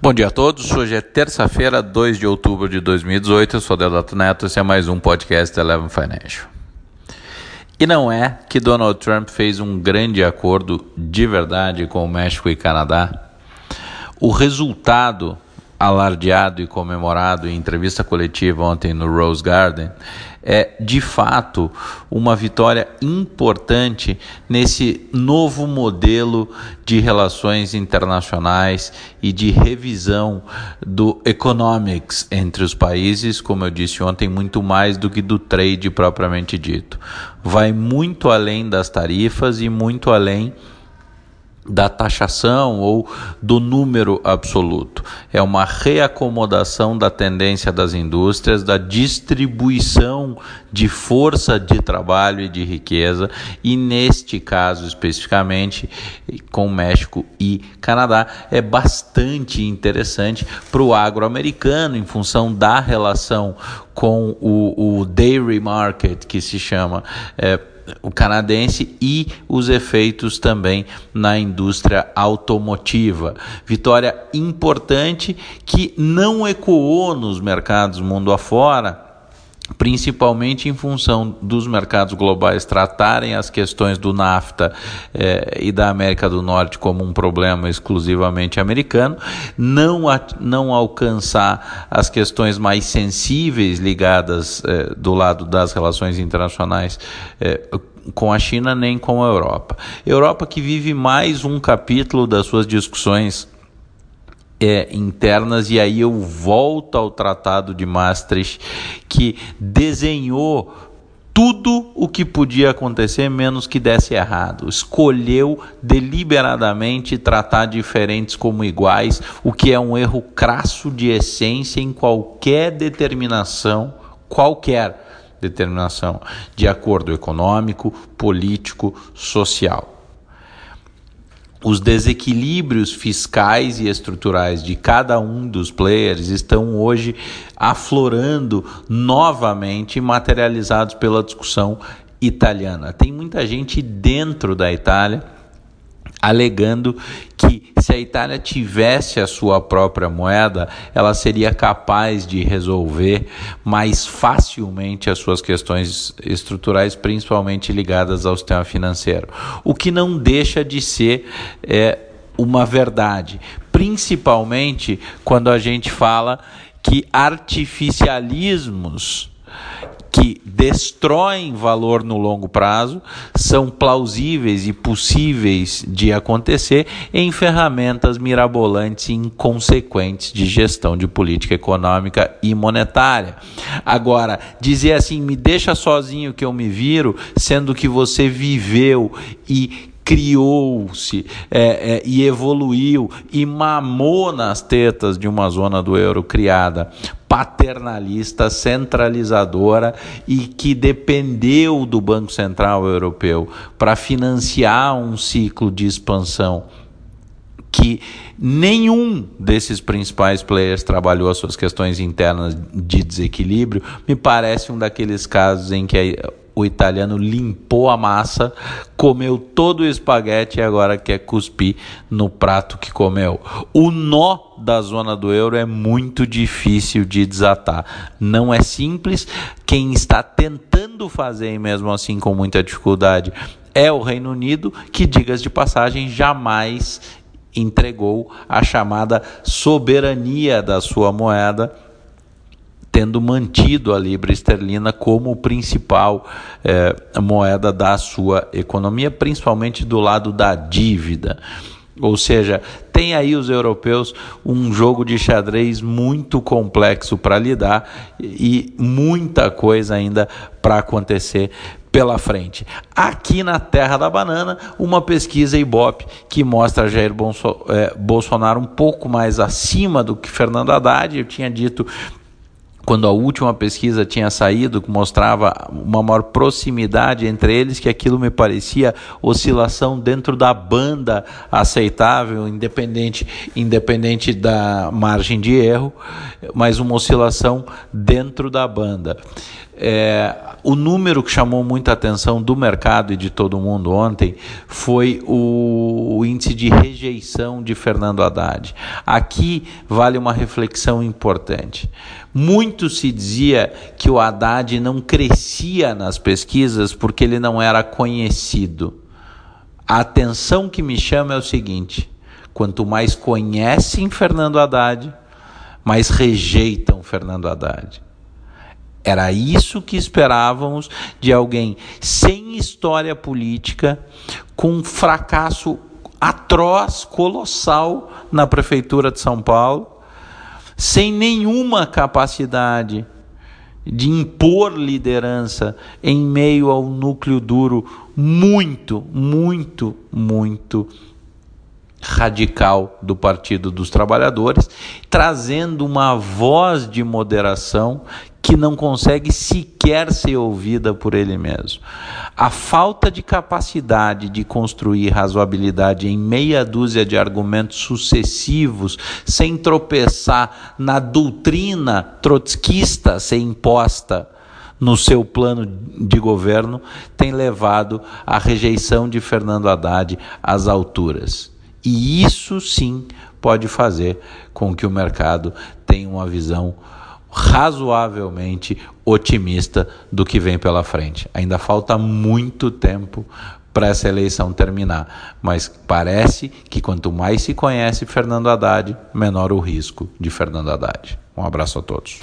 Bom dia a todos. Hoje é terça-feira, 2 de outubro de 2018. Eu sou Deodato Neto. Esse é mais um podcast da Eleven Financial. E não é que Donald Trump fez um grande acordo de verdade com o México e Canadá. O resultado alardeado e comemorado em entrevista coletiva ontem no Rose Garden é de fato uma vitória importante nesse novo modelo de relações internacionais e de revisão do economics entre os países, como eu disse ontem, muito mais do que do trade propriamente dito. Vai muito além das tarifas e muito além da taxação ou do número absoluto. É uma reacomodação da tendência das indústrias, da distribuição de força de trabalho e de riqueza, e neste caso especificamente com México e Canadá, é bastante interessante para o agro-americano em função da relação com o, o dairy market, que se chama. É, o canadense e os efeitos também na indústria automotiva. Vitória importante que não ecoou nos mercados mundo afora principalmente em função dos mercados globais tratarem as questões do NAFTA eh, e da América do Norte como um problema exclusivamente americano, não, não alcançar as questões mais sensíveis ligadas eh, do lado das relações internacionais eh, com a China nem com a Europa. Europa que vive mais um capítulo das suas discussões é, internas, e aí eu volto ao Tratado de Maastricht, que desenhou tudo o que podia acontecer, menos que desse errado. Escolheu deliberadamente tratar diferentes como iguais, o que é um erro crasso de essência em qualquer determinação, qualquer determinação de acordo econômico, político, social os desequilíbrios fiscais e estruturais de cada um dos players estão hoje aflorando novamente, materializados pela discussão italiana. Tem muita gente dentro da Itália alegando que se a Itália tivesse a sua própria moeda, ela seria capaz de resolver mais facilmente as suas questões estruturais, principalmente ligadas ao sistema financeiro. O que não deixa de ser é, uma verdade, principalmente quando a gente fala que artificialismos que destroem valor no longo prazo, são plausíveis e possíveis de acontecer em ferramentas mirabolantes e inconsequentes de gestão de política econômica e monetária. Agora, dizer assim, me deixa sozinho que eu me viro, sendo que você viveu e criou-se é, é, e evoluiu e mamou nas tetas de uma zona do euro criada paternalista, centralizadora e que dependeu do Banco Central Europeu para financiar um ciclo de expansão que nenhum desses principais players trabalhou as suas questões internas de desequilíbrio, me parece um daqueles casos em que o italiano limpou a massa, comeu todo o espaguete e agora quer cuspir no prato que comeu. O nó da zona do euro é muito difícil de desatar. Não é simples. Quem está tentando fazer, e mesmo assim com muita dificuldade, é o Reino Unido, que, digas de passagem, jamais entregou a chamada soberania da sua moeda tendo mantido a libra esterlina como principal é, moeda da sua economia, principalmente do lado da dívida. Ou seja, tem aí os europeus um jogo de xadrez muito complexo para lidar e muita coisa ainda para acontecer pela frente. Aqui na Terra da Banana, uma pesquisa Ibope que mostra Jair é, Bolsonaro um pouco mais acima do que Fernando Haddad. Eu tinha dito quando a última pesquisa tinha saído, que mostrava uma maior proximidade entre eles, que aquilo me parecia oscilação dentro da banda aceitável, independente, independente da margem de erro, mas uma oscilação dentro da banda. É, o número que chamou muita atenção do mercado e de todo mundo ontem foi o, o, índice de rejeição de Fernando Haddad. Aqui vale uma reflexão importante. Muito se dizia que o Haddad não crescia nas pesquisas porque ele não era conhecido. A atenção que me chama é o seguinte: quanto mais conhecem Fernando Haddad, mais rejeitam Fernando Haddad. Era isso que esperávamos de alguém sem história política, com um fracasso atroz, colossal na prefeitura de São Paulo, sem nenhuma capacidade de impor liderança em meio ao núcleo duro muito, muito, muito radical do Partido dos Trabalhadores, trazendo uma voz de moderação que não consegue sequer ser ouvida por ele mesmo. A falta de capacidade de construir razoabilidade em meia dúzia de argumentos sucessivos, sem tropeçar na doutrina trotskista ser imposta no seu plano de governo, tem levado à rejeição de Fernando Haddad às alturas. E isso sim pode fazer com que o mercado tenha uma visão razoavelmente otimista do que vem pela frente. Ainda falta muito tempo para essa eleição terminar, mas parece que quanto mais se conhece Fernando Haddad, menor o risco de Fernando Haddad. Um abraço a todos.